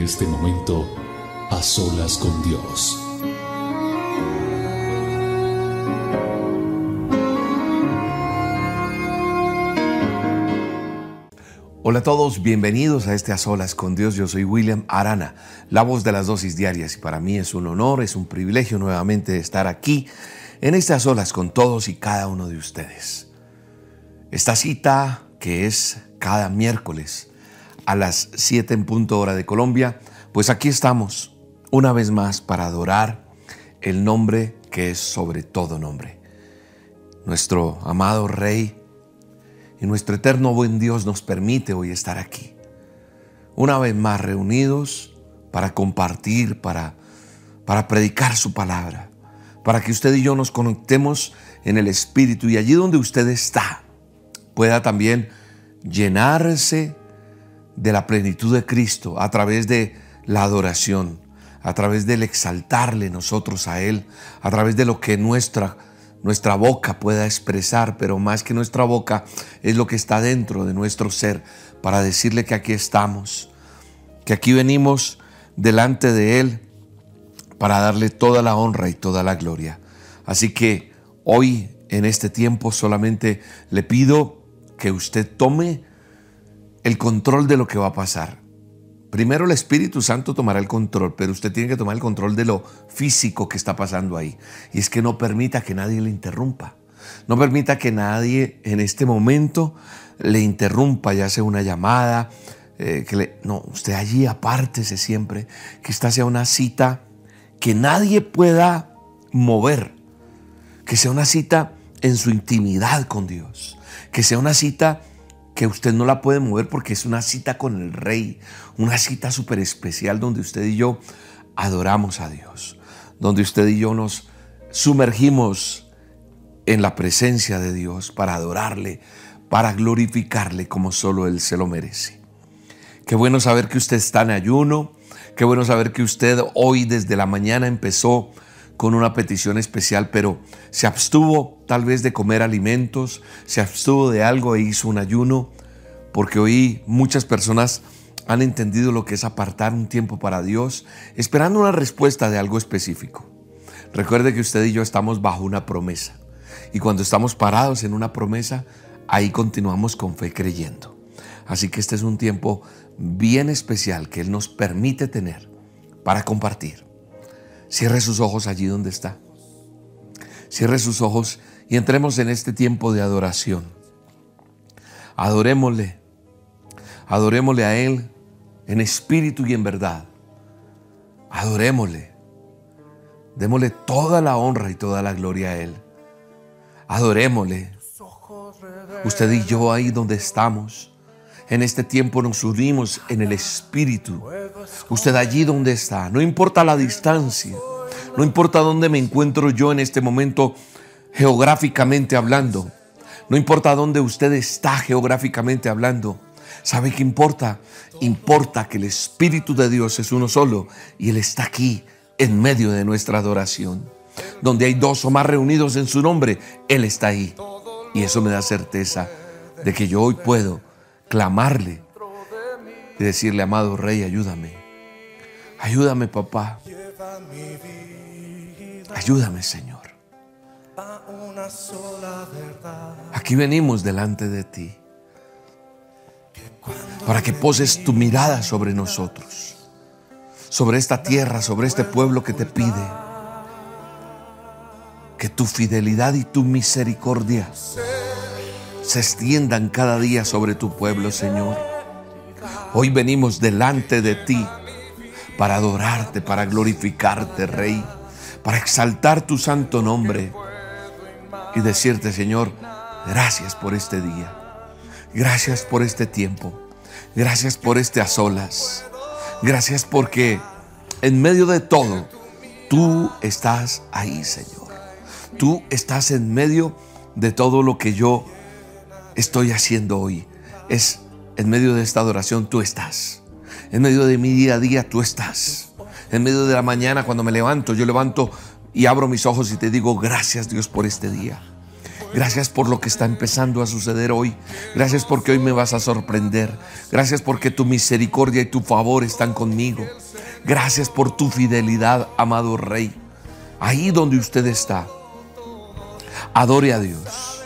este momento, a solas con Dios. Hola a todos, bienvenidos a este A Solas con Dios. Yo soy William Arana, la voz de las dosis diarias y para mí es un honor, es un privilegio nuevamente estar aquí en A Solas con todos y cada uno de ustedes. Esta cita que es cada miércoles a las 7 en punto hora de Colombia, pues aquí estamos una vez más para adorar el nombre que es sobre todo nombre. Nuestro amado Rey y nuestro eterno buen Dios nos permite hoy estar aquí. Una vez más reunidos para compartir, para, para predicar su palabra, para que usted y yo nos conectemos en el Espíritu y allí donde usted está pueda también llenarse de la plenitud de Cristo a través de la adoración, a través del exaltarle nosotros a Él, a través de lo que nuestra nuestra boca pueda expresar, pero más que nuestra boca es lo que está dentro de nuestro ser para decirle que aquí estamos, que aquí venimos delante de Él para darle toda la honra y toda la gloria. Así que hoy, en este tiempo, solamente le pido que usted tome el control de lo que va a pasar. Primero el Espíritu Santo tomará el control, pero usted tiene que tomar el control de lo físico que está pasando ahí. Y es que no permita que nadie le interrumpa. No permita que nadie en este momento le interrumpa, ya sea una llamada, eh, que le, no, usted allí apártese siempre, que esta sea una cita que nadie pueda mover, que sea una cita en su intimidad con Dios, que sea una cita que usted no la puede mover porque es una cita con el rey, una cita súper especial donde usted y yo adoramos a Dios, donde usted y yo nos sumergimos en la presencia de Dios para adorarle, para glorificarle como solo Él se lo merece. Qué bueno saber que usted está en ayuno, qué bueno saber que usted hoy desde la mañana empezó con una petición especial, pero se abstuvo tal vez de comer alimentos, se abstuvo de algo e hizo un ayuno, porque hoy muchas personas han entendido lo que es apartar un tiempo para Dios, esperando una respuesta de algo específico. Recuerde que usted y yo estamos bajo una promesa, y cuando estamos parados en una promesa, ahí continuamos con fe creyendo. Así que este es un tiempo bien especial que Él nos permite tener para compartir. Cierre sus ojos allí donde está. Cierre sus ojos y entremos en este tiempo de adoración. Adorémosle. Adorémosle a Él en espíritu y en verdad. Adorémosle. Démosle toda la honra y toda la gloria a Él. Adorémosle. Usted y yo ahí donde estamos. En este tiempo nos unimos en el Espíritu. Usted allí donde está, no importa la distancia, no importa dónde me encuentro yo en este momento geográficamente hablando, no importa dónde usted está geográficamente hablando. ¿Sabe qué importa? Importa que el Espíritu de Dios es uno solo y Él está aquí en medio de nuestra adoración. Donde hay dos o más reunidos en su nombre, Él está ahí. Y eso me da certeza de que yo hoy puedo clamarle y decirle, amado Rey, ayúdame. Ayúdame, papá. Ayúdame, Señor. Aquí venimos delante de ti para que poses tu mirada sobre nosotros, sobre esta tierra, sobre este pueblo que te pide. Que tu fidelidad y tu misericordia se extiendan cada día sobre tu pueblo, Señor. Hoy venimos delante de ti para adorarte, para glorificarte, Rey, para exaltar tu santo nombre y decirte, Señor, gracias por este día, gracias por este tiempo, gracias por este a solas, gracias porque en medio de todo, tú estás ahí, Señor. Tú estás en medio de todo lo que yo estoy haciendo hoy. Es en medio de esta adoración tú estás. En medio de mi día a día tú estás. En medio de la mañana cuando me levanto, yo levanto y abro mis ojos y te digo gracias Dios por este día. Gracias por lo que está empezando a suceder hoy. Gracias porque hoy me vas a sorprender. Gracias porque tu misericordia y tu favor están conmigo. Gracias por tu fidelidad, amado Rey. Ahí donde usted está, adore a Dios.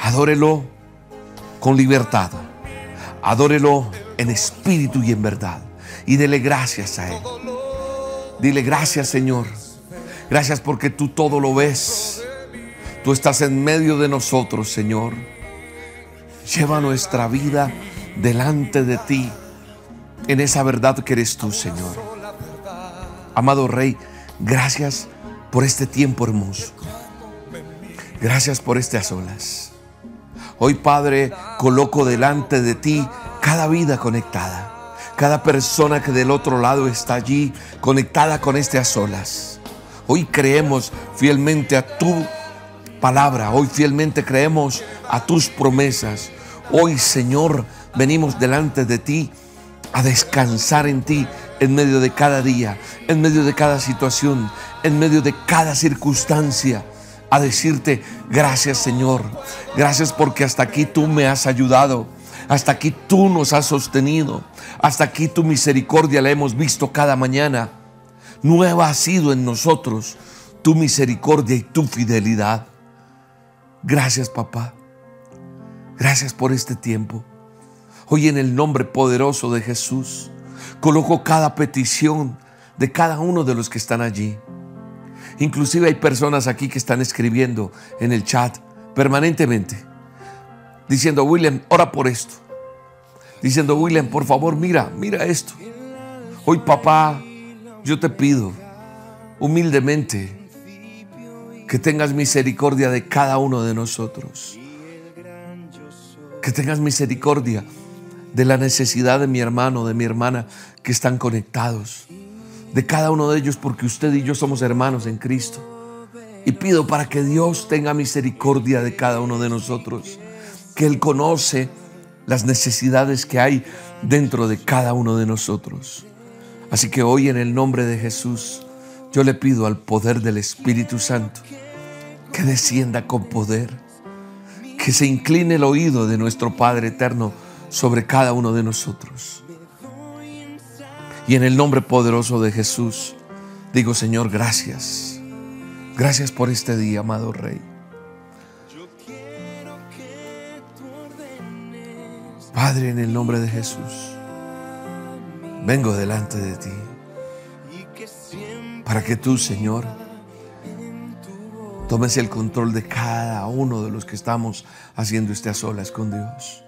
Adórelo con libertad. Adórelo en espíritu y en verdad. Y dele gracias a Él. Dile gracias Señor. Gracias porque tú todo lo ves. Tú estás en medio de nosotros, Señor. Lleva nuestra vida delante de ti en esa verdad que eres tú, Señor. Amado Rey, gracias por este tiempo hermoso. Gracias por a solas. Hoy, Padre, coloco delante de ti cada vida conectada, cada persona que del otro lado está allí conectada con este a solas. Hoy creemos fielmente a tu palabra. Hoy fielmente creemos a tus promesas. Hoy, Señor, venimos delante de ti a descansar en ti en medio de cada día, en medio de cada situación, en medio de cada circunstancia. A decirte, gracias Señor, gracias porque hasta aquí tú me has ayudado, hasta aquí tú nos has sostenido, hasta aquí tu misericordia la hemos visto cada mañana. Nueva ha sido en nosotros tu misericordia y tu fidelidad. Gracias papá. Gracias por este tiempo. Hoy en el nombre poderoso de Jesús, coloco cada petición de cada uno de los que están allí. Inclusive hay personas aquí que están escribiendo en el chat permanentemente, diciendo, William, ora por esto. Diciendo, William, por favor, mira, mira esto. Hoy papá, yo te pido humildemente que tengas misericordia de cada uno de nosotros. Que tengas misericordia de la necesidad de mi hermano, de mi hermana que están conectados. De cada uno de ellos porque usted y yo somos hermanos en Cristo. Y pido para que Dios tenga misericordia de cada uno de nosotros. Que Él conoce las necesidades que hay dentro de cada uno de nosotros. Así que hoy en el nombre de Jesús, yo le pido al poder del Espíritu Santo que descienda con poder, que se incline el oído de nuestro Padre eterno sobre cada uno de nosotros. Y en el nombre poderoso de Jesús, digo Señor, gracias. Gracias por este día, amado Rey. Padre, en el nombre de Jesús, vengo delante de ti para que tú, Señor, tomes el control de cada uno de los que estamos haciendo este a solas con Dios.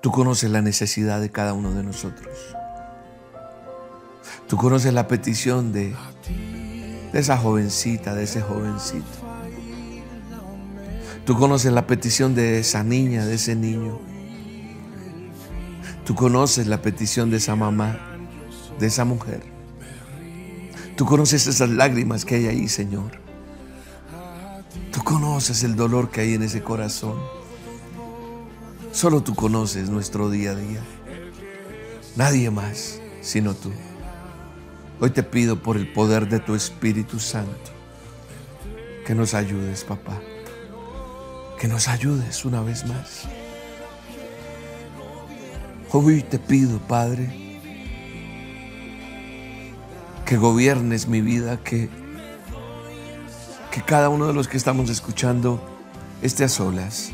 Tú conoces la necesidad de cada uno de nosotros. Tú conoces la petición de, esa jovencita, de ese jovencito. Tú conoces la petición de esa niña, de ese niño. Tú conoces la petición de esa mamá, de esa mujer. Tú conoces esas lágrimas que hay ahí, Señor. Tú conoces el dolor que hay en ese corazón. Solo tú conoces nuestro día a día. Nadie más sino tú. Hoy te pido por el poder de tu Espíritu Santo que nos ayudes, papá. Que nos ayudes una vez más. Hoy te pido, Padre, que gobiernes mi vida, que, que cada uno de los que estamos escuchando esté a solas.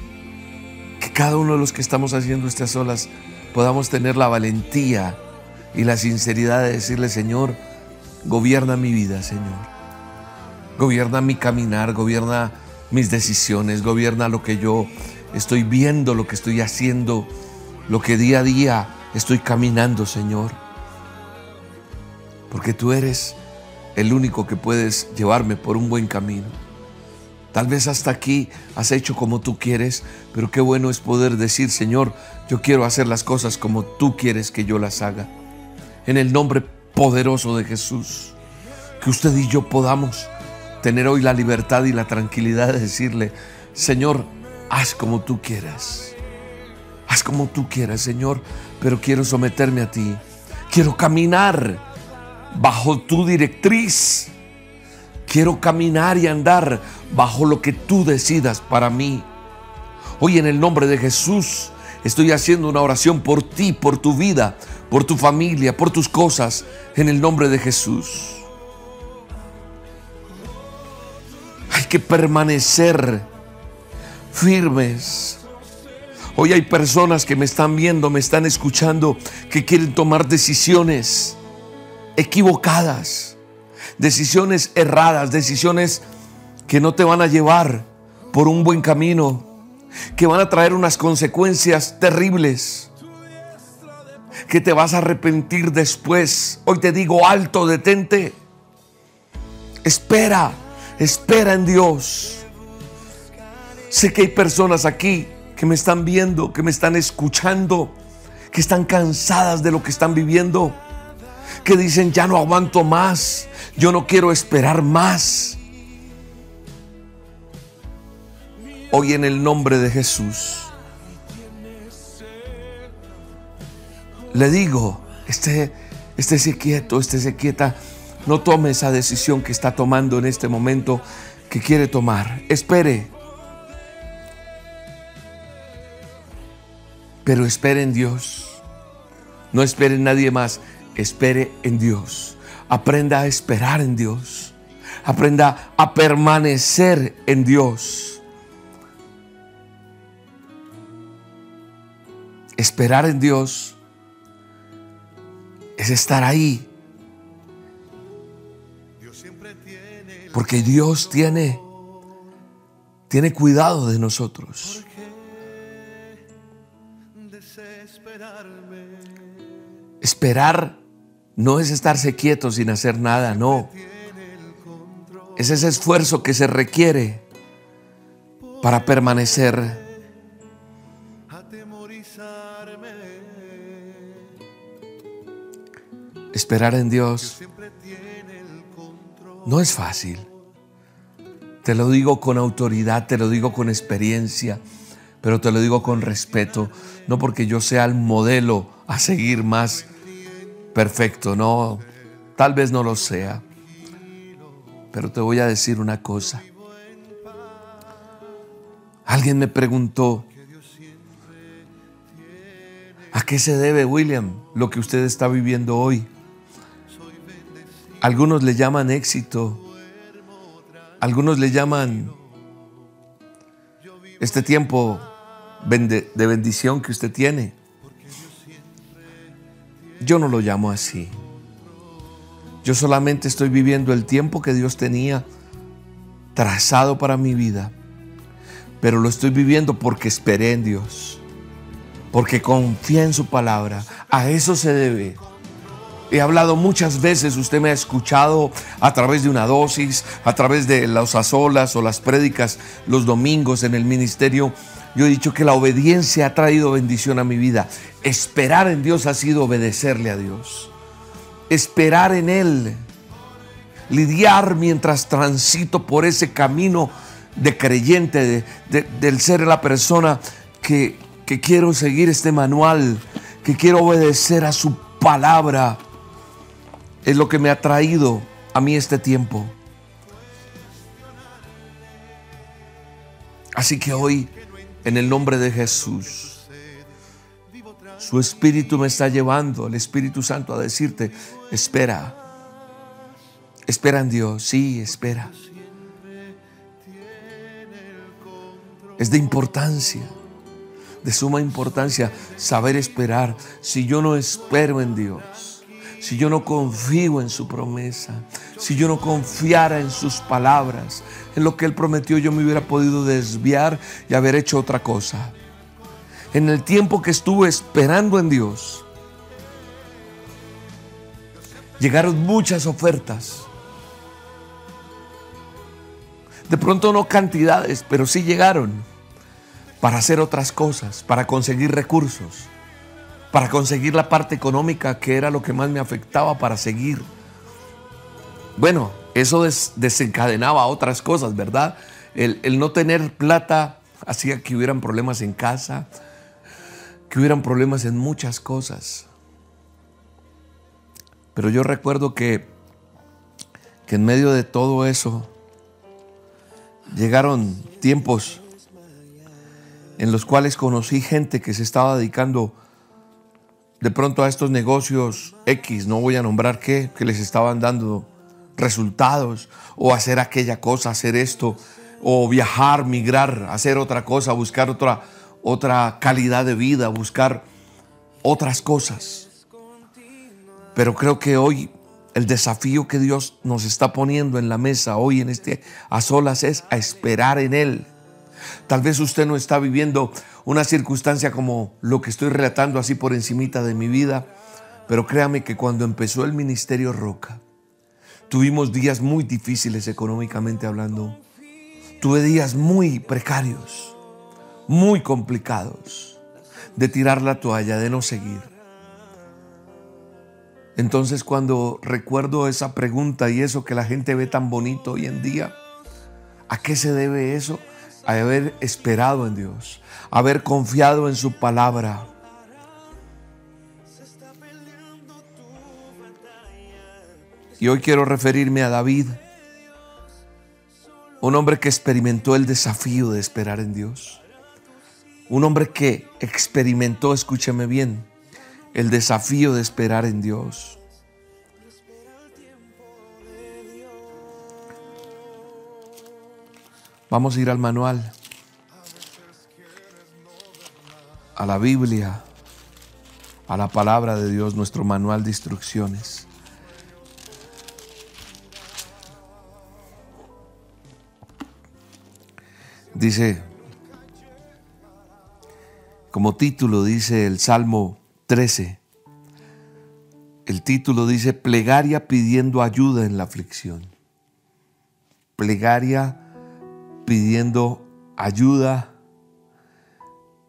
Que cada uno de los que estamos haciendo esté a solas podamos tener la valentía y la sinceridad de decirle, Señor, gobierna mi vida, Señor. Gobierna mi caminar, gobierna mis decisiones, gobierna lo que yo estoy viendo, lo que estoy haciendo lo que día a día estoy caminando, Señor. Porque tú eres el único que puedes llevarme por un buen camino. Tal vez hasta aquí has hecho como tú quieres, pero qué bueno es poder decir, Señor, yo quiero hacer las cosas como tú quieres que yo las haga. En el nombre poderoso de Jesús, que usted y yo podamos tener hoy la libertad y la tranquilidad de decirle, Señor, haz como tú quieras. Haz como tú quieras, Señor, pero quiero someterme a ti. Quiero caminar bajo tu directriz. Quiero caminar y andar bajo lo que tú decidas para mí. Hoy en el nombre de Jesús estoy haciendo una oración por ti, por tu vida, por tu familia, por tus cosas, en el nombre de Jesús. Hay que permanecer firmes. Hoy hay personas que me están viendo, me están escuchando, que quieren tomar decisiones equivocadas, decisiones erradas, decisiones que no te van a llevar por un buen camino, que van a traer unas consecuencias terribles, que te vas a arrepentir después. Hoy te digo alto, detente. Espera, espera en Dios. Sé que hay personas aquí que me están viendo, que me están escuchando, que están cansadas de lo que están viviendo, que dicen, ya no aguanto más, yo no quiero esperar más. Hoy en el nombre de Jesús, le digo, esté, estése quieto, estése quieta, no tome esa decisión que está tomando en este momento, que quiere tomar. Espere. Pero espere en Dios. No espere en nadie más. Espere en Dios. Aprenda a esperar en Dios. Aprenda a permanecer en Dios. Esperar en Dios es estar ahí. Porque Dios tiene, tiene cuidado de nosotros. Esperar no es estarse quieto sin hacer nada, no. Es ese esfuerzo que se requiere para permanecer. Esperar en Dios no es fácil. Te lo digo con autoridad, te lo digo con experiencia, pero te lo digo con respeto, no porque yo sea el modelo a seguir más perfecto, no, tal vez no lo sea, pero te voy a decir una cosa. Alguien me preguntó, ¿a qué se debe, William, lo que usted está viviendo hoy? Algunos le llaman éxito, algunos le llaman este tiempo de bendición que usted tiene. Yo no lo llamo así. Yo solamente estoy viviendo el tiempo que Dios tenía trazado para mi vida. Pero lo estoy viviendo porque esperé en Dios. Porque confié en su palabra. A eso se debe. He hablado muchas veces, usted me ha escuchado a través de una dosis, a través de las azolas o las prédicas los domingos en el ministerio. Yo he dicho que la obediencia ha traído bendición a mi vida. Esperar en Dios ha sido obedecerle a Dios. Esperar en Él. Lidiar mientras transito por ese camino de creyente, del ser la persona que, que quiero seguir este manual, que quiero obedecer a su palabra es lo que me ha traído a mí este tiempo. Así que hoy, en el nombre de Jesús, su Espíritu me está llevando, el Espíritu Santo, a decirte, espera, espera en Dios, sí, espera. Es de importancia, de suma importancia saber esperar. Si yo no espero en Dios, si yo no confío en su promesa, si yo no confiara en sus palabras, en lo que Él prometió, yo me hubiera podido desviar y haber hecho otra cosa. En el tiempo que estuve esperando en Dios, llegaron muchas ofertas. De pronto no cantidades, pero sí llegaron para hacer otras cosas, para conseguir recursos para conseguir la parte económica que era lo que más me afectaba para seguir. Bueno, eso desencadenaba otras cosas, ¿verdad? El, el no tener plata hacía que hubieran problemas en casa, que hubieran problemas en muchas cosas. Pero yo recuerdo que, que en medio de todo eso llegaron tiempos en los cuales conocí gente que se estaba dedicando de pronto a estos negocios X, no voy a nombrar qué, que les estaban dando resultados, o hacer aquella cosa, hacer esto, o viajar, migrar, hacer otra cosa, buscar otra, otra calidad de vida, buscar otras cosas. Pero creo que hoy el desafío que Dios nos está poniendo en la mesa hoy en este a solas es a esperar en Él. Tal vez usted no está viviendo una circunstancia como lo que estoy relatando así por encimita de mi vida, pero créame que cuando empezó el ministerio Roca, tuvimos días muy difíciles económicamente hablando. Tuve días muy precarios, muy complicados, de tirar la toalla, de no seguir. Entonces cuando recuerdo esa pregunta y eso que la gente ve tan bonito hoy en día, ¿a qué se debe eso? Haber esperado en Dios, haber confiado en su palabra. Y hoy quiero referirme a David, un hombre que experimentó el desafío de esperar en Dios. Un hombre que experimentó, escúcheme bien, el desafío de esperar en Dios. Vamos a ir al manual, a la Biblia, a la palabra de Dios, nuestro manual de instrucciones. Dice, como título dice el Salmo 13. El título dice Plegaria pidiendo ayuda en la aflicción. Plegaria pidiendo ayuda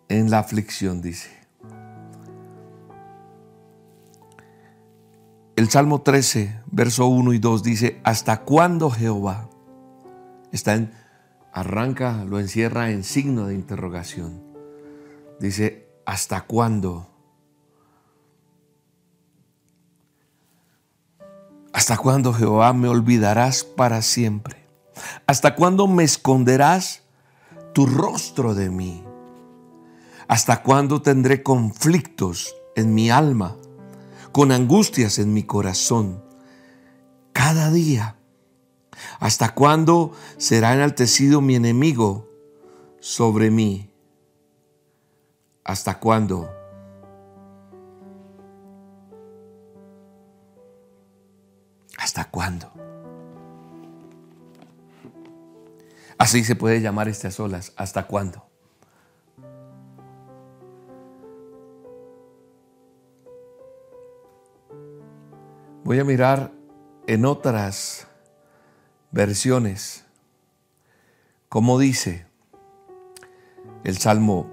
en la aflicción, dice. El Salmo 13, verso 1 y 2 dice, ¿hasta cuándo Jehová? Está arranca, lo encierra en signo de interrogación. Dice, ¿hasta cuándo? ¿Hasta cuándo, Jehová, me olvidarás para siempre? ¿Hasta cuándo me esconderás tu rostro de mí? ¿Hasta cuándo tendré conflictos en mi alma, con angustias en mi corazón? Cada día. ¿Hasta cuándo será enaltecido mi enemigo sobre mí? ¿Hasta cuándo? ¿Hasta cuándo? Así se puede llamar estas olas. ¿Hasta cuándo? Voy a mirar en otras versiones como dice el Salmo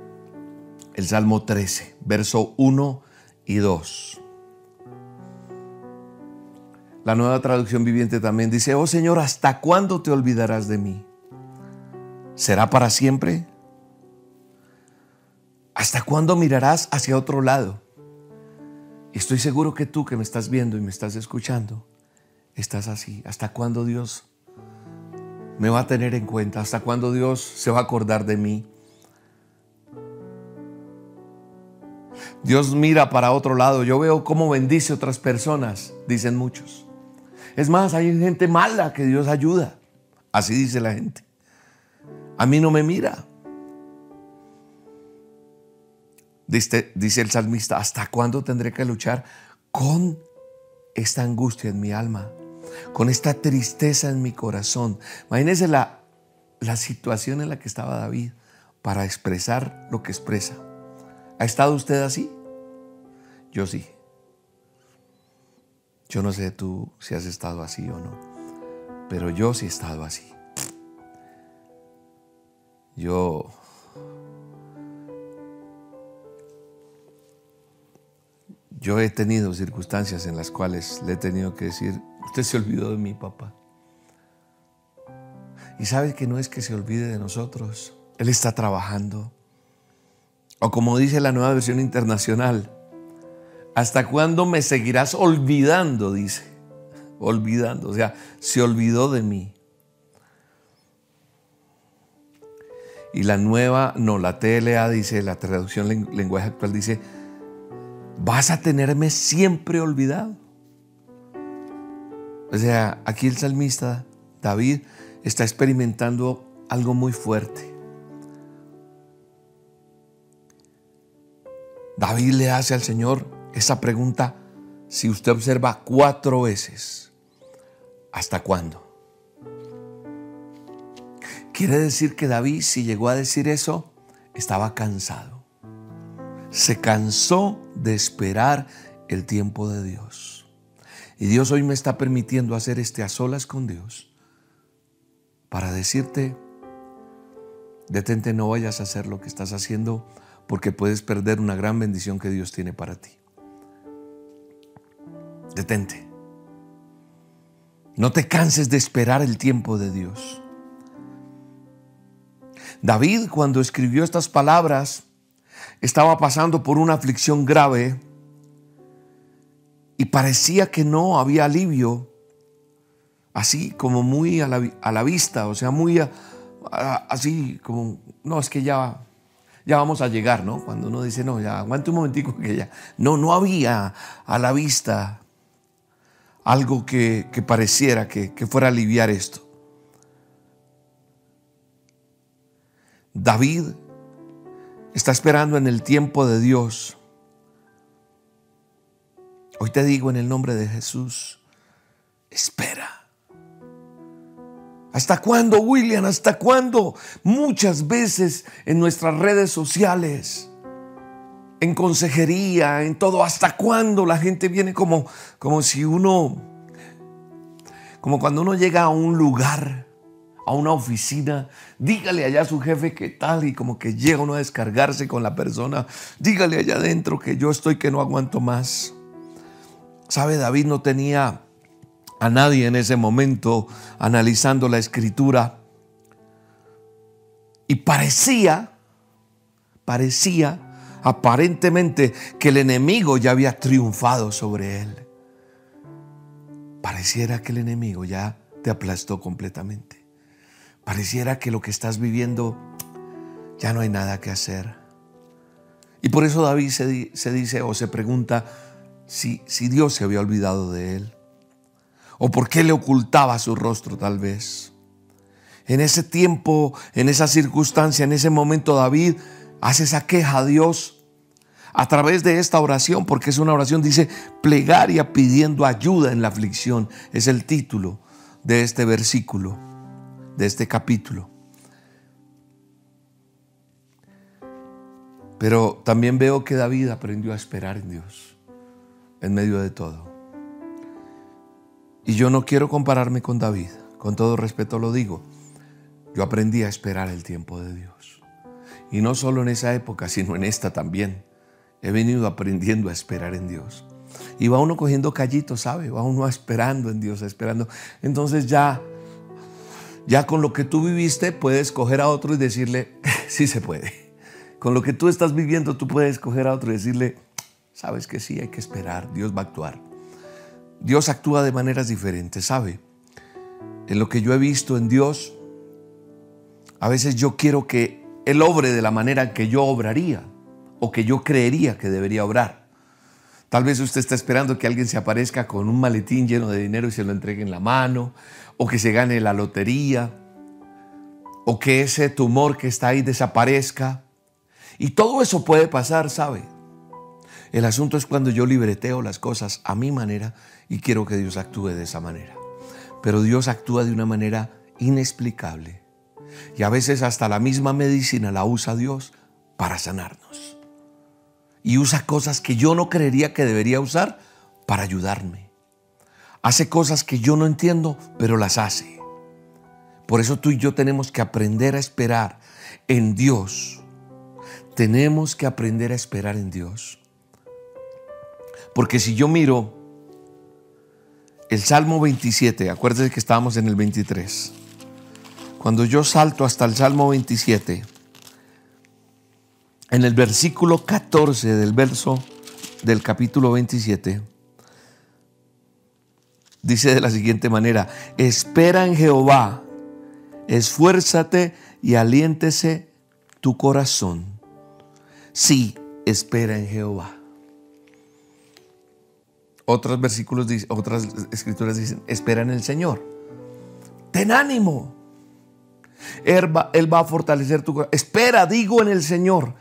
el Salmo 13, verso 1 y 2. La nueva traducción viviente también dice, oh Señor, ¿hasta cuándo te olvidarás de mí? ¿Será para siempre? ¿Hasta cuándo mirarás hacia otro lado? estoy seguro que tú que me estás viendo y me estás escuchando, estás así. ¿Hasta cuándo Dios me va a tener en cuenta? ¿Hasta cuándo Dios se va a acordar de mí? Dios mira para otro lado. Yo veo cómo bendice otras personas, dicen muchos. Es más, hay gente mala que Dios ayuda. Así dice la gente. A mí no me mira. Dice, el salmista, ¿hasta cuándo tendré que luchar con esta angustia en mi alma? Con esta tristeza en mi corazón. Imagínense la, la situación en la que estaba David para expresar lo que expresa. ¿Ha estado usted así? Yo sí. Yo no sé tú si has estado así o no, pero yo sí he estado así. Yo yo he tenido circunstancias en las cuales le he tenido que decir, usted se olvidó de mi papá. Y sabe que no es que se olvide de nosotros, Él está trabajando. O como dice la nueva versión internacional, ¿Hasta cuándo me seguirás olvidando? Dice. Olvidando. O sea, se olvidó de mí. Y la nueva, no, la TLA dice, la traducción lenguaje actual dice, vas a tenerme siempre olvidado. O sea, aquí el salmista David está experimentando algo muy fuerte. David le hace al Señor esa pregunta, si usted observa cuatro veces, ¿hasta cuándo? Quiere decir que David, si llegó a decir eso, estaba cansado. Se cansó de esperar el tiempo de Dios. Y Dios hoy me está permitiendo hacer este a solas con Dios para decirte, detente, no vayas a hacer lo que estás haciendo porque puedes perder una gran bendición que Dios tiene para ti. Detente. No te canses de esperar el tiempo de Dios. David cuando escribió estas palabras estaba pasando por una aflicción grave y parecía que no había alivio, así como muy a la, vista, o sea, muy así como, no, es que ya, ya vamos a llegar, ¿no? Cuando uno dice, no, ya aguante un momentico que ya, no, no había a la vista algo que, pareciera que, que fuera a aliviar esto. David está esperando en el tiempo de Dios. Hoy te digo en el nombre de Jesús, espera. ¿Hasta cuándo, William? ¿Hasta cuándo? Muchas veces en nuestras redes sociales en consejería, en todo. ¿Hasta cuándo la gente viene como, como si uno, como cuando uno llega a un lugar, a una oficina, dígale allá a su jefe qué tal y como que llega uno a descargarse con la persona, dígale allá adentro que yo estoy que no aguanto más. ¿Sabe? David no tenía a nadie en ese momento analizando la escritura y parecía, parecía aparentemente que el enemigo ya había triunfado sobre él. Pareciera que el enemigo ya te aplastó completamente. Pareciera que lo que estás viviendo ya no hay nada que hacer. Y por eso David se, dice o se pregunta si, si Dios se había olvidado de él. O por qué le ocultaba su rostro tal vez. En ese tiempo, en esa circunstancia, en ese momento David hace esa queja a Dios a través de esta oración, porque es una oración, dice, plegaria pidiendo ayuda en la aflicción. Es el título de este versículo, de este capítulo. Pero también veo que David aprendió a esperar en Dios, en medio de todo. Y yo no quiero compararme con David, con todo respeto lo digo. Yo aprendí a esperar el tiempo de Dios. Y no solo en esa época, sino en esta también he venido aprendiendo a esperar en Dios. Y va uno cogiendo callitos, ¿sabe? Va uno esperando en Dios, esperando. Entonces ya, ya con lo que tú viviste puedes coger a otro y decirle, sí se puede. Con lo que tú estás viviendo tú puedes coger a otro y decirle, sabes que sí, hay que esperar, Dios va a actuar. Dios actúa de maneras diferentes, ¿sabe? En lo que yo he visto en Dios, a veces yo quiero que Él obre de la manera que yo obraría o que yo creería que debería obrar. Tal vez usted está esperando que alguien se aparezca con un maletín lleno de dinero y se lo entregue en la mano, o que se gane la lotería, o que ese tumor que está ahí desaparezca. Y todo eso puede pasar, ¿sabe? El asunto es cuando yo libreteo las cosas a mi manera y quiero que Dios actúe de esa manera. Pero Dios actúa de una manera inexplicable. Y a veces hasta la misma medicina la usa Dios para sanarnos y usa cosas que yo no creería que debería usar para ayudarme. Hace cosas que yo no entiendo, pero las hace. Por eso tú y yo tenemos que aprender a esperar en Dios. Tenemos que aprender a esperar en Dios. Porque si yo miro el Salmo 27, acuérdense que estábamos en el 23. Cuando yo salto hasta el Salmo 27, en el versículo 14 del verso del capítulo 27 dice de la siguiente manera, espera en Jehová, esfuérzate y aliéntese tu corazón. Sí, espera en Jehová. Otros versículos, otras escrituras dicen, espera en el Señor. Ten ánimo. Él va, él va a fortalecer tu corazón. Espera, digo en el Señor.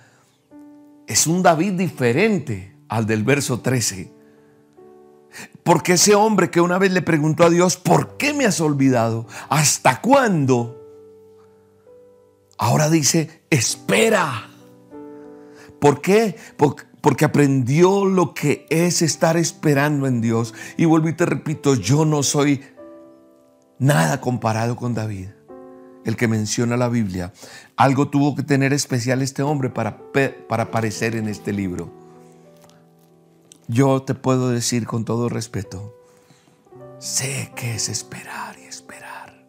Es un David diferente al del verso 13. Porque ese hombre que una vez le preguntó a Dios, ¿por qué me has olvidado? ¿Hasta cuándo? Ahora dice, espera. ¿Por qué? Porque aprendió lo que es estar esperando en Dios. Y vuelvo y te repito, yo no soy nada comparado con David, el que menciona la Biblia. Algo tuvo que tener especial este hombre para, para aparecer en este libro. Yo te puedo decir con todo respeto, sé que es esperar y esperar,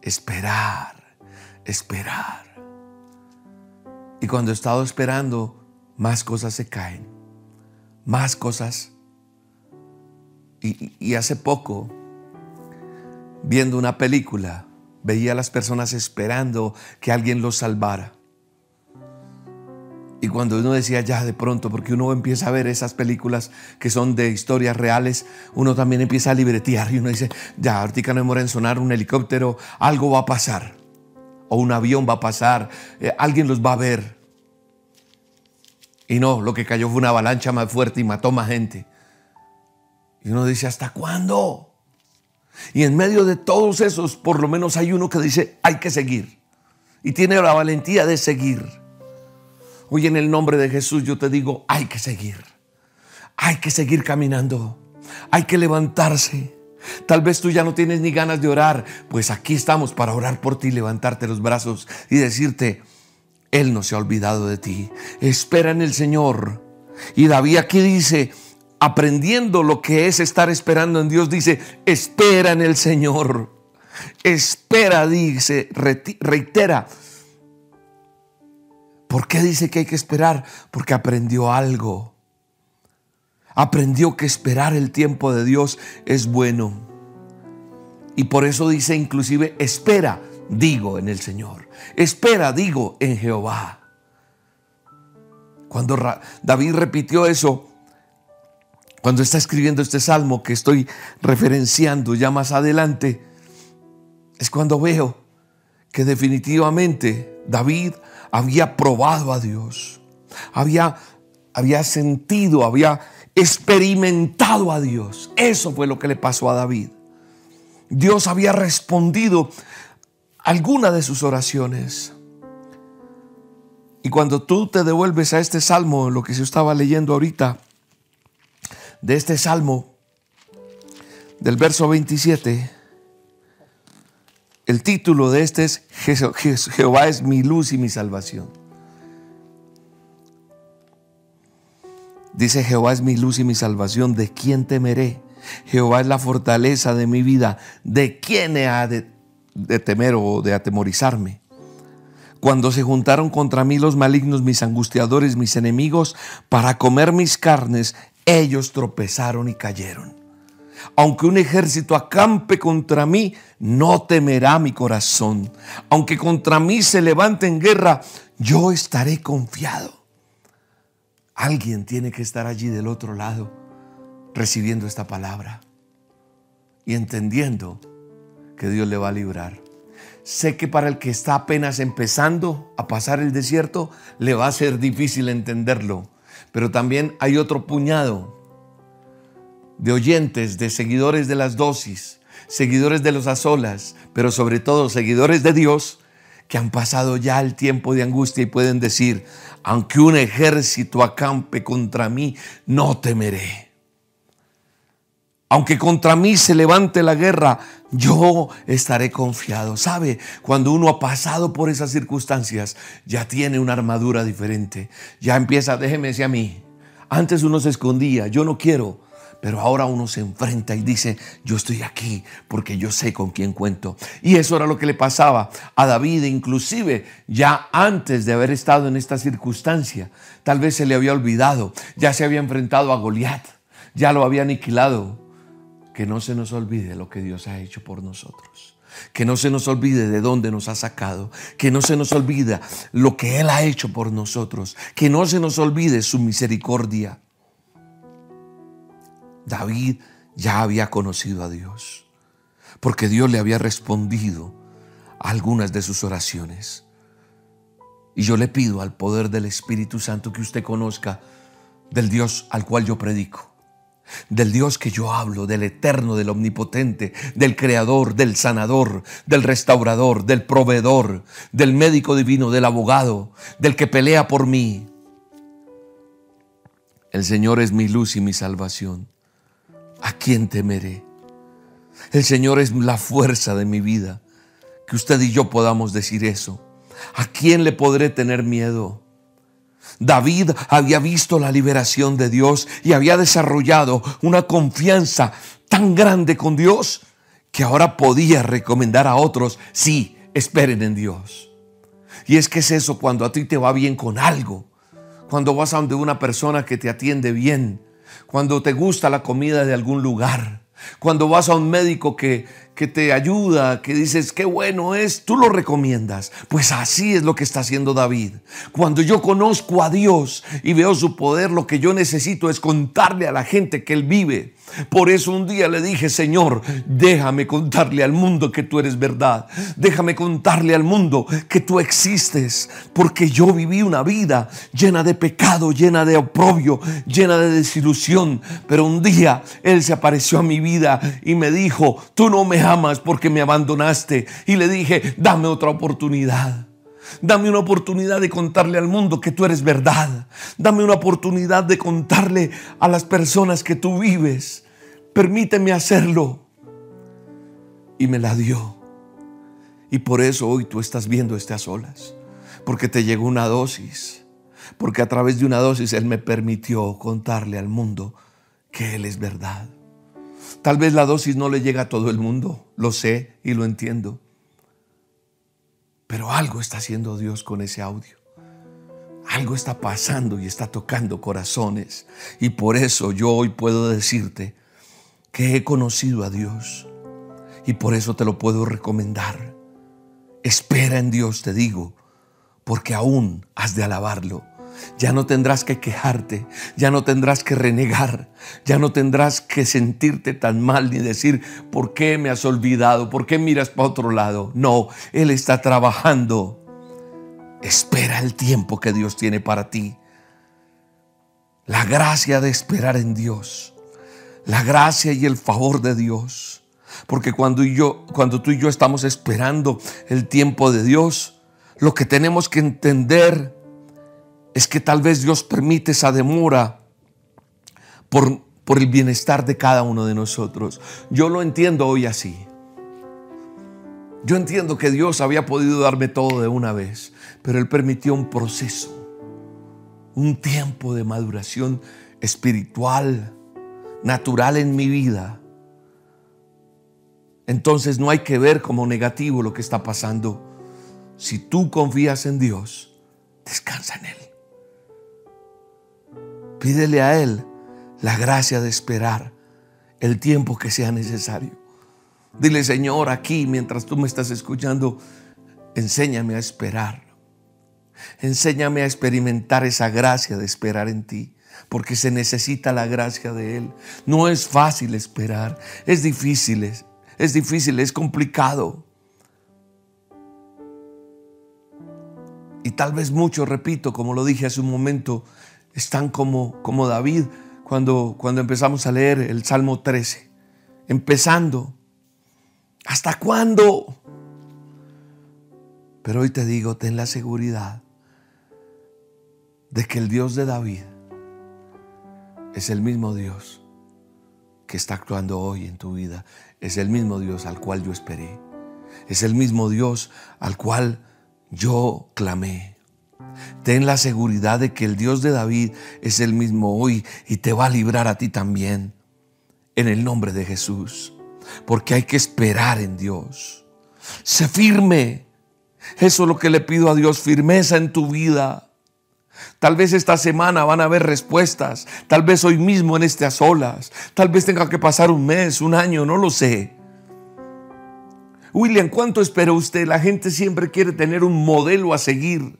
esperar, esperar. Y cuando he estado esperando, más cosas se caen, más cosas. Y, y hace poco, viendo una película, veía a las personas esperando que alguien los salvara. Y cuando uno decía ya de pronto, porque uno empieza a ver esas películas que son de historias reales, uno también empieza a libretear y uno dice, ya, ahorita no demora en sonar un helicóptero, algo va a pasar. O un avión va a pasar, eh, alguien los va a ver. Y no, lo que cayó fue una avalancha más fuerte y mató más gente. Y uno dice, ¿hasta cuándo? Y en medio de todos esos, por lo menos hay uno que dice, hay que seguir. Y tiene la valentía de seguir. Hoy en el nombre de Jesús yo te digo, hay que seguir. Hay que seguir caminando. Hay que levantarse. Tal vez tú ya no tienes ni ganas de orar. Pues aquí estamos para orar por ti, levantarte los brazos y decirte, Él no se ha olvidado de ti. Espera en el Señor. Y David aquí dice, aprendiendo lo que es estar esperando en Dios, dice, espera en el Señor. Espera, dice, reitera, ¿Por qué dice que hay que esperar? Porque aprendió algo. Aprendió que esperar el tiempo de Dios es bueno. Y por eso dice inclusive, espera, digo en el Señor. Espera, digo en Jehová. Cuando David repitió eso, cuando está escribiendo este salmo que estoy referenciando ya más adelante, es cuando veo que definitivamente David había probado a Dios, había, había sentido, había experimentado a Dios. Eso fue lo que le pasó a David. Dios había respondido alguna de sus oraciones. Y cuando tú te devuelves a este salmo, lo que se estaba leyendo ahorita, de este salmo, del verso 27, el título de este es Jehová es mi luz y mi salvación. Dice Jehová es mi luz y mi salvación, ¿de quién temeré? Jehová es la fortaleza de mi vida, ¿de quién he de, de temer o de atemorizarme? Cuando se juntaron contra mí los malignos, mis angustiadores, mis enemigos, para comer mis carnes, ellos tropezaron y cayeron. Aunque un ejército acampe contra mí, no temerá mi corazón. Aunque contra mí se levante en guerra, yo estaré confiado. Alguien tiene que estar allí del otro lado recibiendo esta palabra y entendiendo que Dios le va a librar. Sé que para el que está apenas empezando a pasar el desierto, le va a ser difícil entenderlo. Pero también hay otro puñado de oyentes, de seguidores de las dosis, seguidores de los azolas, pero sobre todo seguidores de Dios, que han pasado ya el tiempo de angustia y pueden decir, aunque un ejército acampe contra mí, no temeré. Aunque contra mí se levante la guerra, yo estaré confiado. ¿Sabe? Cuando uno ha pasado por esas circunstancias, ya tiene una armadura diferente. Ya empieza, déjeme decir a mí, antes uno se escondía, yo no quiero Pero ahora uno se enfrenta y dice, yo estoy aquí porque yo sé con quién cuento. Y eso era lo que le pasaba a David, inclusive ya antes de haber estado en esta circunstancia. Tal vez se le había olvidado, ya se había enfrentado a Goliat, ya lo había aniquilado. Que no se nos olvide lo que Dios ha hecho por nosotros. Que no se nos olvide de dónde nos ha sacado. Que no se nos olvide lo que Él ha hecho por nosotros. Que no se nos olvide su misericordia. David ya había conocido a Dios, porque Dios le había respondido a algunas de sus oraciones. Y yo le pido al poder del Espíritu Santo que usted conozca del Dios al cual yo predico, del Dios que yo hablo, del eterno, del omnipotente, del creador, del sanador, del restaurador, del proveedor, del médico divino, del abogado, del que pelea por mí. El Señor es mi luz y mi salvación. ¿a quién temeré? El Señor es la fuerza de mi vida. Que usted y yo podamos decir eso. ¿A quién le podré tener miedo? David había visto la liberación de Dios y había desarrollado una confianza tan grande con Dios que ahora podía recomendar a otros, sí, esperen en Dios. Y es que es eso cuando a ti te va bien con algo, cuando vas a donde una persona que te atiende bien, cuando te gusta la comida de algún lugar, cuando vas a un médico que, que te ayuda, que dices, qué bueno es, tú lo recomiendas. Pues así es lo que está haciendo David. Cuando yo conozco a Dios y veo su poder, lo que yo necesito es contarle a la gente que Él vive. Por eso un día le dije, Señor, déjame contarle al mundo que tú eres verdad. Déjame contarle al mundo que tú existes. Porque yo viví una vida llena de pecado, llena de oprobio, llena de desilusión. Pero un día Él se apareció a mi vida y me dijo, tú no me amas porque me abandonaste. Y le dije, dame otra oportunidad. Dame una oportunidad de contarle al mundo que tú eres verdad. Dame una oportunidad de contarle a las personas que tú vives. Permíteme hacerlo. Y me la dio. Y por eso hoy tú estás viendo estas olas. Porque te llegó una dosis. Porque a través de una dosis Él me permitió contarle al mundo que Él es verdad. Tal vez la dosis no le llega a todo el mundo, lo sé y lo entiendo. Pero algo está haciendo Dios con ese audio. Algo está pasando y está tocando corazones. Y por eso yo hoy puedo decirte que he conocido a Dios. Y por eso te lo puedo recomendar. Espera en Dios, te digo, porque aún has de alabarlo ya no tendrás que quejarte, ya no tendrás que renegar, ya no tendrás que sentirte tan mal ni decir, ¿por qué me has olvidado? ¿Por qué miras para otro lado? No, Él está trabajando. Espera el tiempo que Dios tiene para ti. La gracia de esperar en Dios. La gracia y el favor de Dios. Porque cuando, tú y yo estamos esperando el tiempo de Dios, lo que tenemos que entender es que tal vez Dios permite esa demora por el bienestar de cada uno de nosotros. Yo lo entiendo hoy así. Yo entiendo que Dios había podido darme todo de una vez, pero Él permitió un proceso, un tiempo de maduración espiritual, natural en mi vida. Entonces no hay que ver como negativo lo que está pasando. Si tú confías en Dios, descansa en Él. Pídele a Él la gracia de esperar el tiempo que sea necesario. Dile, Señor, aquí mientras tú me estás escuchando, enséñame a esperar. Enséñame a experimentar esa gracia de esperar en ti, porque se necesita la gracia de Él. No es fácil esperar, es difícil, es, es difícil, es complicado. Y tal vez mucho, repito, como lo dije hace un momento, están como, como David cuando, cuando empezamos a leer el Salmo 13. Empezando. ¿Hasta cuándo? Pero hoy te digo, ten la seguridad de que el Dios de David es el mismo Dios que está actuando hoy en tu vida. Es el mismo Dios al cual yo esperé. Es el mismo Dios al cual yo clamé. Ten la seguridad de que el Dios de David es el mismo hoy y te va a librar a ti también. en el nombre de Jesús. Porque hay que esperar en Dios. Sé firme. Eso es lo que le pido a Dios, firmeza en tu vida. Tal vez esta semana van a haber respuestas. Tal vez hoy mismo en estas olas. Tal vez tenga que pasar un mes, un año, no lo sé. William, ¿cuánto espera usted? La gente siempre quiere tener un modelo a seguir.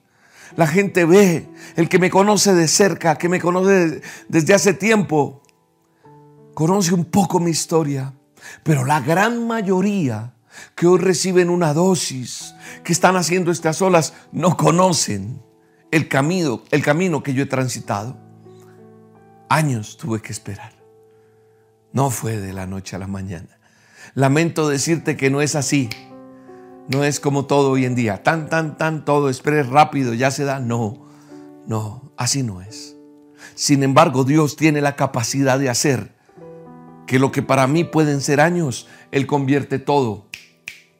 La gente ve, el que me conoce de cerca, que me conoce desde hace tiempo, conoce un poco mi historia. Pero la gran mayoría que hoy reciben una dosis, que están haciendo estas olas, no conocen el camino, el camino que yo he transitado. Años tuve que esperar. No fue de la noche a la mañana. Lamento decirte que no es así. No es como todo hoy en día. Tan, tan, tan, todo, espere rápido, ya se da. No, no, así no es. Sin embargo, Dios tiene la capacidad de hacer que lo que para mí pueden ser años, Él convierte todo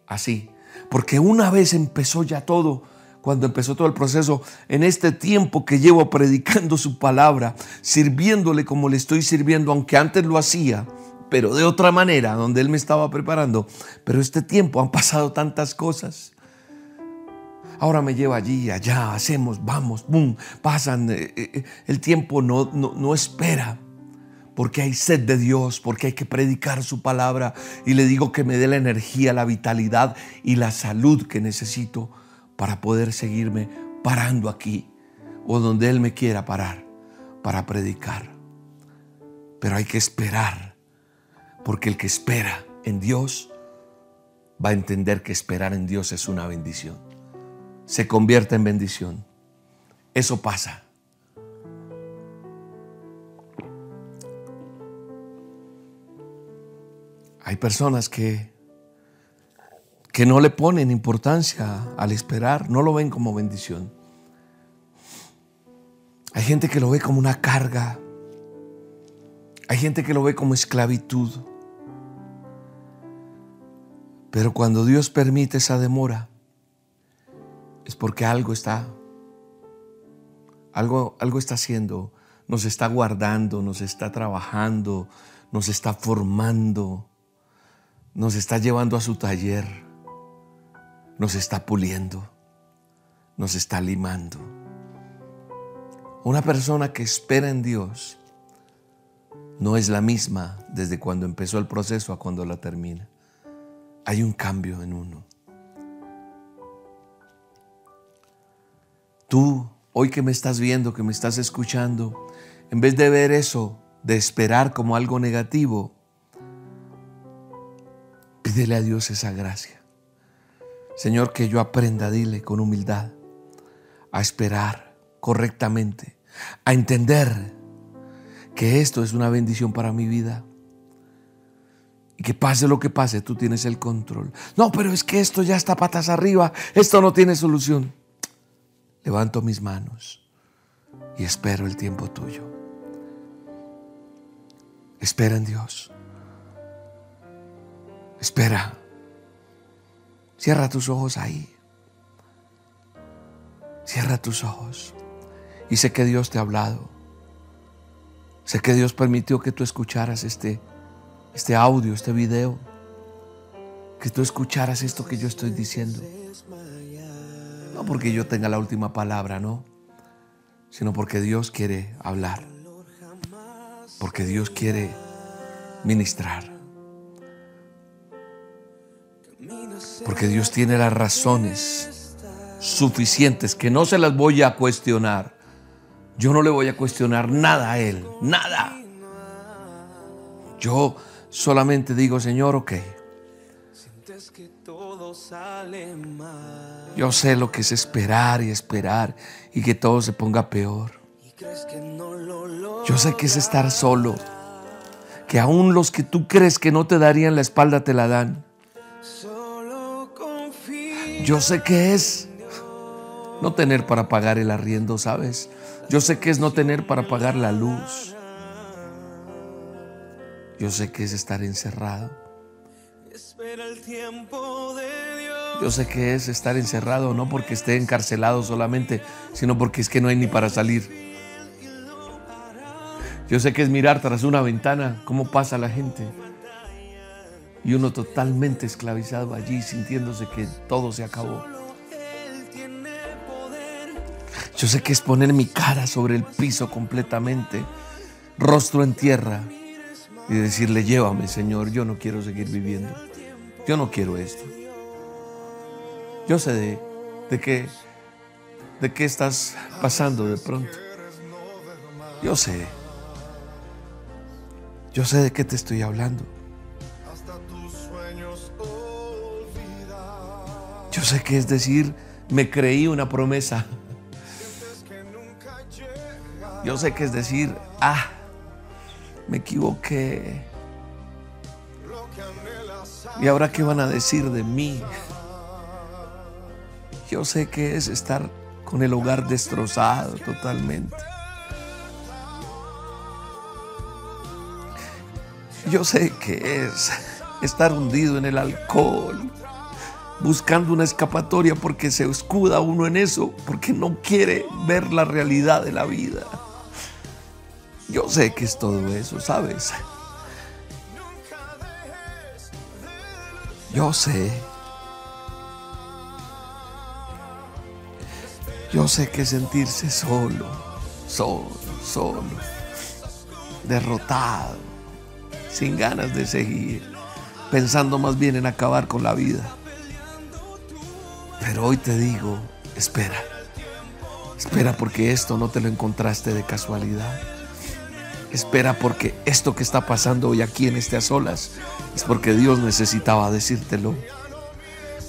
así. Porque una vez empezó ya todo, cuando empezó todo el proceso, en este tiempo que llevo predicando su palabra, sirviéndole como le estoy sirviendo, aunque antes lo hacía, pero de otra manera, donde Él me estaba preparando. Pero este tiempo han pasado tantas cosas. Ahora me lleva allí, allá, hacemos, vamos, boom, pasan. Eh, eh, el tiempo no, no, no espera porque hay sed de Dios, porque hay que predicar su palabra y le digo que me dé la energía, la vitalidad y la salud que necesito para poder seguirme parando aquí o donde Él me quiera parar para predicar. Pero hay que esperar, porque el que espera en Dios va a entender que esperar en Dios es una bendición. Se convierte en bendición. Eso pasa Hay personas que, que no le ponen importancia al esperar, no lo ven como bendición. Hay gente que lo ve como una carga. Hay gente que lo ve como esclavitud. Pero cuando Dios permite esa demora, es porque algo está, algo, algo está haciendo, nos está guardando, nos está trabajando, nos está formando nos está llevando a su taller, nos está puliendo, nos está limando. Una persona que espera en Dios no es la misma desde cuando empezó el proceso a cuando la termina. Hay un cambio en uno. Tú, hoy que me estás viendo, que me estás escuchando, en vez de ver eso, de esperar como algo negativo, Pídele a Dios esa gracia. Señor, que yo aprenda, dile con humildad, a esperar correctamente, a entender que esto es una bendición para mi vida. Y que pase lo que pase, tú tienes el control. No, pero es que esto ya está patas arriba, esto no tiene solución. Levanto mis manos y espero el tiempo tuyo. Espera en Dios. Espera. Cierra tus ojos ahí. Cierra tus ojos. Y sé que Dios te ha hablado. Sé que Dios permitió que tú escucharas este, este audio, este video. Que tú escucharas esto que yo estoy diciendo. No porque yo tenga la última palabra, no. Sino porque Dios quiere hablar. Porque Dios quiere ministrar. Porque Dios tiene las razones suficientes que no se las voy a cuestionar. Yo no le voy a cuestionar nada a Él, nada. Yo solamente digo, Señor, ok. Yo sé lo que es esperar y esperar y que todo se ponga peor. Yo sé que es estar solo, que aún los que tú crees que no te darían la espalda te la dan. Yo sé que es no tener para pagar el arriendo, ¿sabes? Yo sé que es no tener para pagar la luz. Yo sé que es estar encerrado. Yo sé que es estar encerrado no porque esté encarcelado solamente, sino porque es que no hay ni para salir. Yo sé que es mirar tras una ventana cómo pasa la gente. Y uno totalmente esclavizado allí, sintiéndose que todo se acabó. Yo sé que es poner mi cara sobre el piso completamente, rostro en tierra, y decirle, llévame Señor, yo no quiero seguir viviendo. Yo no quiero esto. Yo sé de, de qué, de qué estás pasando de pronto. Yo sé. Yo sé de qué te estoy hablando. Yo sé que es decir, me creí una promesa. Yo sé que es decir, ah, me equivoqué. ¿Y ahora qué van a decir de mí? Yo sé que es estar con el hogar destrozado totalmente. Yo sé que es estar hundido en el alcohol, buscando una escapatoria porque se escuda uno en eso, porque no quiere ver la realidad de la vida. Yo sé que es todo eso, ¿sabes? Yo sé. Yo sé que sentirse solo, solo, solo, derrotado, sin ganas de seguir, pensando más bien en acabar con la vida. Pero hoy te digo, espera, espera porque esto no te lo encontraste de casualidad. Espera porque esto que está pasando hoy aquí en este a solas es porque Dios necesitaba decírtelo.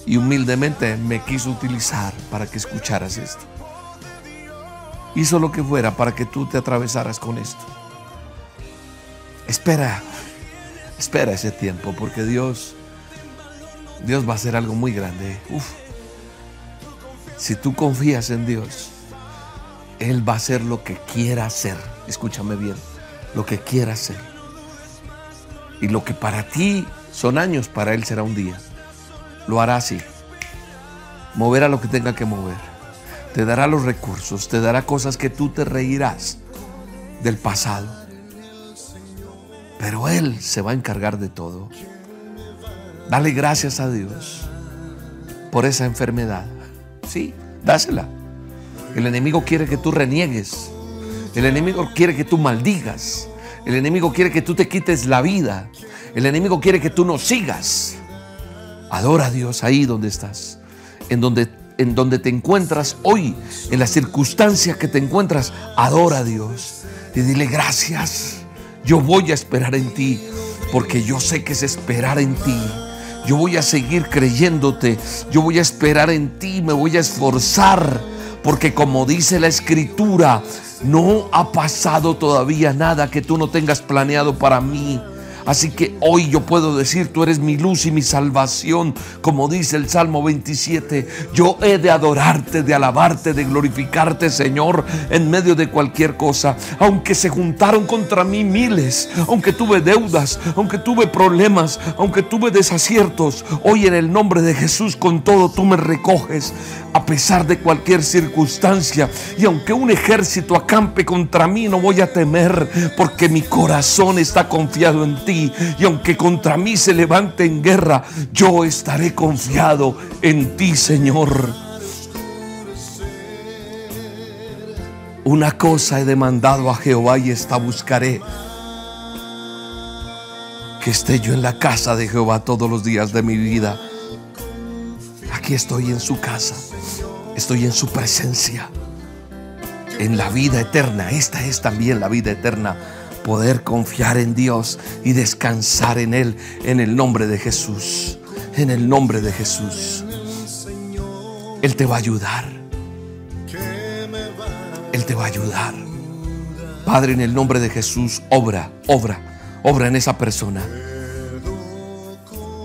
Y humildemente me quiso utilizar para que escucharas esto. Hizo lo que fuera para que tú te atravesaras con esto. Espera, espera ese tiempo porque Dios, Dios va a hacer algo muy grande. Si tú confías en Dios, Él va a hacer lo que quiera hacer. Escúchame bien lo que quiera hacer. Y lo que para ti son años, para Él será un día. Lo hará así. Moverá lo que tenga que mover. Te dará los recursos, te dará cosas que tú te reirás del pasado. Pero Él se va a encargar de todo. Dale gracias a Dios por esa enfermedad. Sí, dásela. El enemigo quiere que tú reniegues. El enemigo quiere que tú maldigas. El enemigo quiere que tú te quites la vida. El enemigo quiere que tú no sigas. Adora a Dios ahí donde estás. En donde, en donde te encuentras hoy, en la circunstancia que te encuentras, adora a Dios. Y dile gracias. Yo voy a esperar en ti. Porque yo sé que es esperar en ti. Yo voy a seguir creyéndote. Yo voy a esperar en ti. Me voy a esforzar. Porque como dice la escritura, no ha pasado todavía nada que tú no tengas planeado para mí. Así que hoy yo puedo decir, tú eres mi luz y mi salvación, como dice el Salmo 27. Yo he de adorarte, de alabarte, de glorificarte, Señor, en medio de cualquier cosa. Aunque se juntaron contra mí miles, aunque tuve deudas, aunque tuve problemas, aunque tuve desaciertos, hoy en el nombre de Jesús con todo tú me recoges a pesar de cualquier circunstancia. Y aunque un ejército acampe contra mí, no voy a temer, porque mi corazón está confiado en ti y aunque contra mí se levante en guerra, yo estaré confiado en ti, Señor. Una cosa he demandado a Jehová y esta buscaré. Que esté yo en la casa de Jehová todos los días de mi vida. Aquí estoy en su casa. Estoy en su presencia. En la vida eterna. Esta es también la vida eterna poder confiar en Dios y descansar en Él en el nombre de Jesús. En el nombre de Jesús. Él te va a ayudar. Él te va a ayudar. Padre, en el nombre de Jesús, obra, obra, obra en esa persona.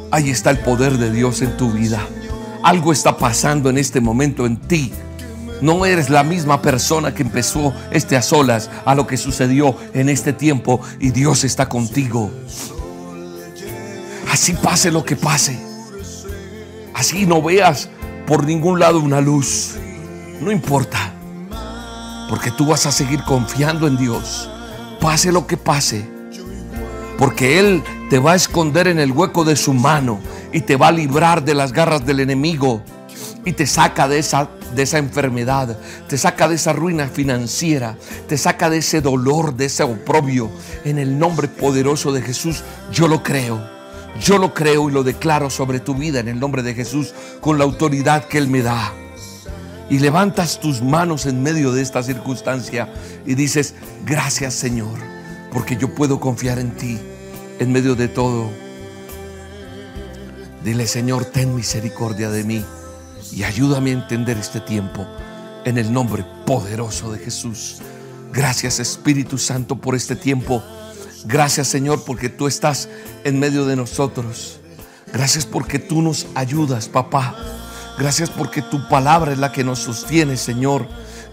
Ahí está el poder de Dios en tu vida. Algo está pasando en este momento en ti no eres la misma persona que empezó este a solas a lo que sucedió en este tiempo y Dios está contigo. Así pase lo que pase. Así no veas por ningún lado una luz. No importa. Porque tú vas a seguir confiando en Dios. pase lo que pase, porque Él te va a esconder en el hueco de su mano y te va a librar de las garras del enemigo y te saca de esa, de esa enfermedad, te saca de esa ruina financiera, te saca de ese dolor, de ese oprobio. En el nombre poderoso de Jesús, yo lo creo. Yo lo creo y lo declaro sobre tu vida en el nombre de Jesús con la autoridad que Él me da. Y levantas tus manos en medio de esta circunstancia y dices, gracias Señor, porque yo puedo confiar en ti en medio de todo. Dile Señor, ten misericordia de mí y ayúdame a entender este tiempo en el nombre poderoso de Jesús. Gracias Espíritu Santo por este tiempo. Gracias Señor porque tú estás en medio de nosotros. Gracias porque tú nos ayudas, papá. Gracias porque tu palabra es la que nos sostiene, Señor.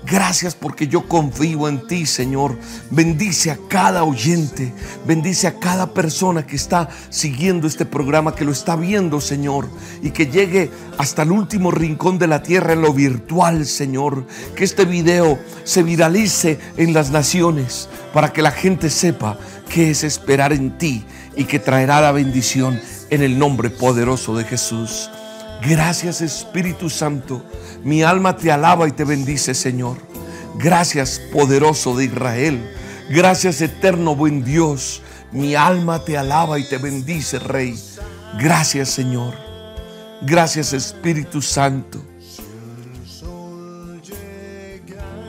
Gracias porque yo confío en ti, Señor. Bendice a cada oyente, bendice a cada persona que está siguiendo este programa, que lo está viendo, Señor, y que llegue hasta el último rincón de la tierra en lo virtual, Señor. Que este video se viralice en las naciones para que la gente sepa que es esperar en ti y que traerá la bendición en el nombre poderoso de Jesús. Gracias Espíritu Santo. Mi alma te alaba y te bendice, Señor. Gracias, poderoso de Israel. Gracias, eterno buen Dios. Mi alma te alaba y te bendice, Rey. Gracias, Señor. Gracias, Espíritu Santo.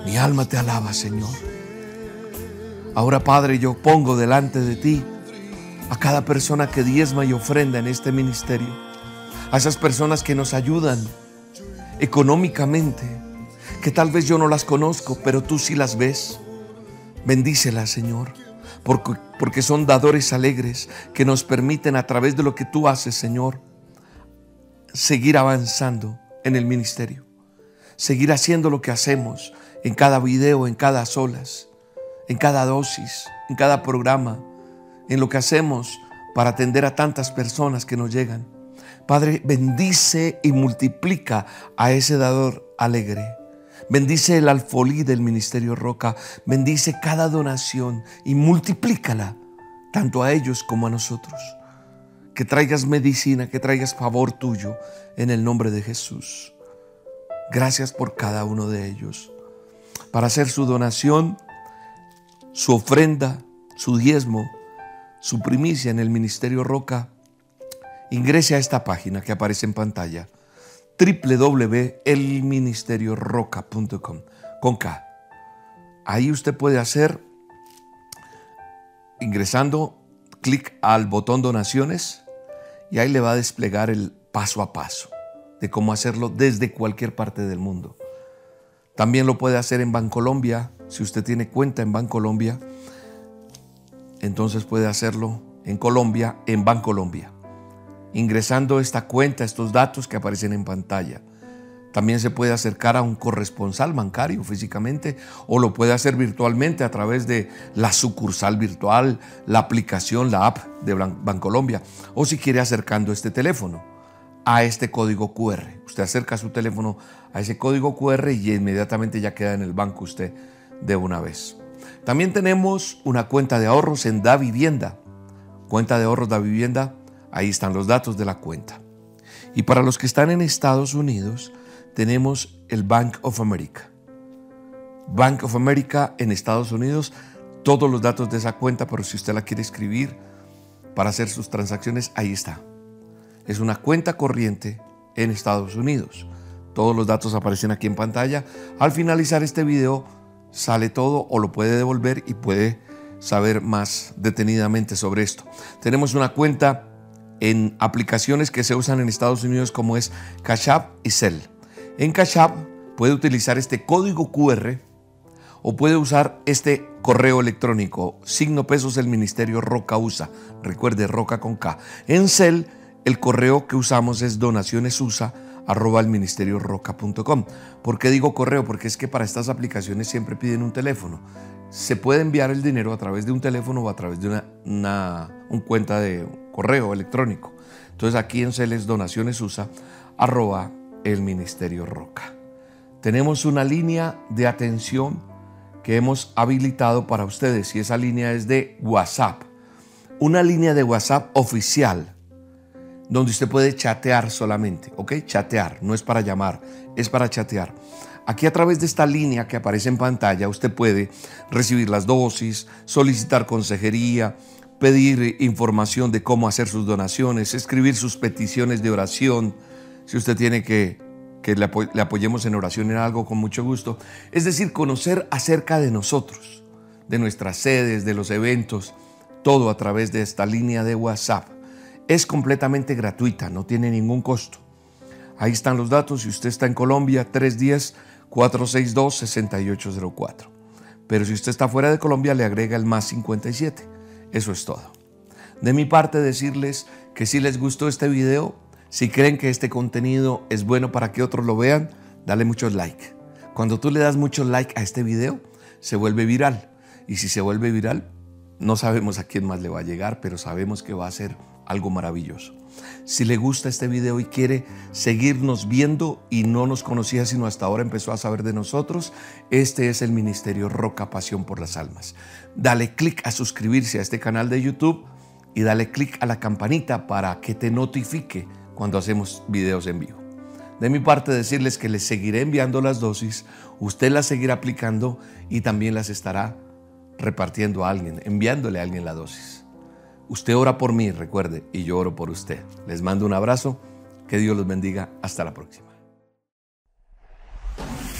Mi alma te alaba, Señor. Ahora, Padre, yo pongo delante de ti a cada persona que diezma y ofrenda en este ministerio a esas personas que nos ayudan económicamente, que tal vez yo no las conozco, pero tú sí las ves. Bendícelas, Señor, porque, porque son dadores alegres que nos permiten a través de lo que tú haces, Señor, seguir avanzando en el ministerio, seguir haciendo lo que hacemos en cada video, en cada solas, en cada dosis, en cada programa, en lo que hacemos para atender a tantas personas que nos llegan. Padre, bendice y multiplica a ese dador alegre. Bendice el alfolí del Ministerio Roca. Bendice cada donación y multiplícala tanto a ellos como a nosotros. Que traigas medicina, que traigas favor tuyo en el nombre de Jesús. Gracias por cada uno de ellos. Para hacer su donación, su ofrenda, su diezmo, su primicia en el Ministerio Roca, ingrese a esta página que aparece en pantalla www.elministerioroca.com con K. Ahí usted puede hacer ingresando clic al botón donaciones y ahí le va a desplegar el paso a paso de cómo hacerlo desde cualquier parte del mundo. También lo puede hacer en Bancolombia, si usted tiene cuenta en Bancolombia, entonces puede hacerlo en Colombia, en Bancolombia ingresando esta cuenta, estos datos que aparecen en pantalla. También se puede acercar a un corresponsal bancario físicamente o lo puede hacer virtualmente a través de la sucursal virtual, la aplicación, la app de Bancolombia o si quiere acercando este teléfono a este código QR. Usted acerca su teléfono a ese código QR y inmediatamente ya queda en el banco usted de una vez. También tenemos una cuenta de ahorros en Da Vivienda. Cuenta de ahorros Da Vivienda Ahí están los datos de la cuenta. Y para los que están en Estados Unidos, tenemos el Bank of America. Bank of America en Estados Unidos, todos los datos de esa cuenta, pero si usted la quiere escribir para hacer sus transacciones, ahí está. Es una cuenta corriente en Estados Unidos. Todos los datos aparecen aquí en pantalla. Al finalizar este video sale todo o lo puede devolver y puede saber más detenidamente sobre esto. Tenemos una cuenta en aplicaciones que se usan en Estados Unidos como es Cash App y Cell. En Cash App puede utilizar este código QR o puede usar este correo electrónico, signo pesos del Ministerio Roca USA. Recuerde, Roca con K. En Cell, el correo que usamos es donacionesusa el. ¿Por qué digo correo? Porque es que para estas aplicaciones siempre piden un teléfono. Se puede enviar el dinero a través de un teléfono o a través de una, una cuenta de correo electrónico. Entonces aquí en Celes Donaciones USA, arroba el Ministerio Roca. Tenemos una línea de atención que hemos habilitado para ustedes y esa línea es de WhatsApp. Una línea de WhatsApp oficial donde usted puede chatear solamente, ¿ok? Chatear, no es para llamar, es para chatear. Aquí a través de esta línea que aparece en pantalla usted puede recibir las dosis, solicitar consejería, pedir información de cómo hacer sus donaciones, escribir sus peticiones de oración, si usted tiene que que le, apoyemos en oración en algo con mucho gusto. Es decir, conocer acerca de nosotros, de nuestras sedes, de los eventos, todo a través de esta línea de WhatsApp. Es completamente gratuita, no tiene ningún costo. Ahí están los datos. Si usted está en Colombia, 310-462-6804. Pero si usted está fuera de Colombia, le agrega el más 57. Eso es todo. De mi parte, decirles que si les gustó este video, si creen que este contenido es bueno para que otros lo vean, dale muchos like. Cuando tú le das muchos like a este video, se vuelve viral. Y si se vuelve viral, no sabemos a quién más le va a llegar, pero sabemos que va a ser algo maravilloso. Si le gusta este video y quiere seguirnos viendo y no nos conocía sino hasta ahora empezó a saber de nosotros, este es el Ministerio Roca Pasión por las Almas. Dale click a suscribirse a este canal de YouTube y dale click a la campanita para que te notifique cuando hacemos videos en vivo. De mi parte decirles que les seguiré enviando las dosis, usted las seguirá aplicando y también las estará repartiendo a alguien, enviándole a alguien la dosis. Usted ora por mí, recuerde, y yo oro por usted. Les mando un abrazo, que Dios los bendiga, hasta la próxima.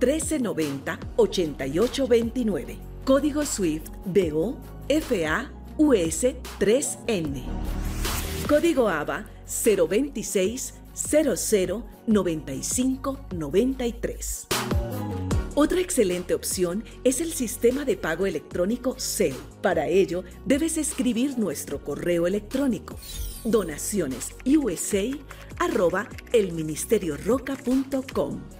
1390 8829. Código SWIFT BO FA US 3N. Código ABA 026 00 95 93. Otra excelente opción es el sistema de pago electrónico CEL. Para ello, debes escribir nuestro correo electrónico donacionesusa@elministerioroca.com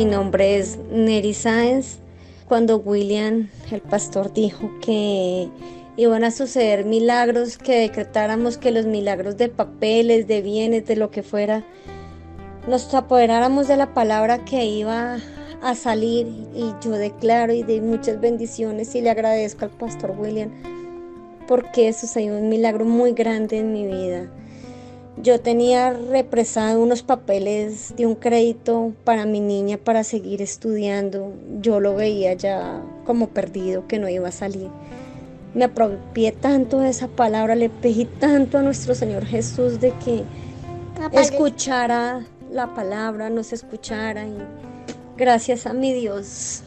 Mi nombre es Neri Sáenz. Cuando William, el pastor, dijo que iban a suceder milagros, que decretáramos que los milagros de papeles, de bienes, de lo que fuera, nos apoderáramos de la palabra que iba a salir y yo declaro y de muchas bendiciones y le agradezco al pastor William porque sucedió un milagro muy grande en mi vida. Yo tenía represado unos papeles de un crédito para mi niña para seguir estudiando. Yo lo veía ya como perdido, que no iba a salir. Me apropié tanto de esa palabra, le pedí tanto a nuestro Señor Jesús de que escuchara la palabra, nos escuchara. Y gracias a mi Dios,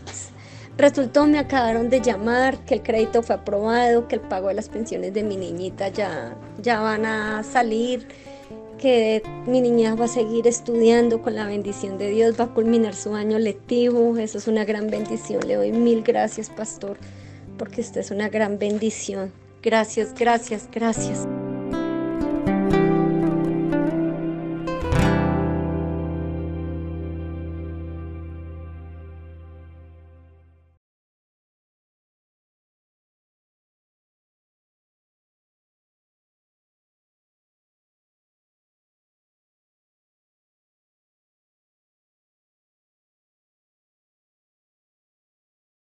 Resultó, me acabaron de llamar que el crédito fue aprobado, que el pago de las pensiones de mi niñita ya, ya van a salir, que mi niña va a seguir estudiando con la bendición de Dios, va a culminar su año lectivo. Eso es una gran bendición. Le doy mil gracias, pastor, porque usted es una gran bendición. Gracias, gracias, gracias.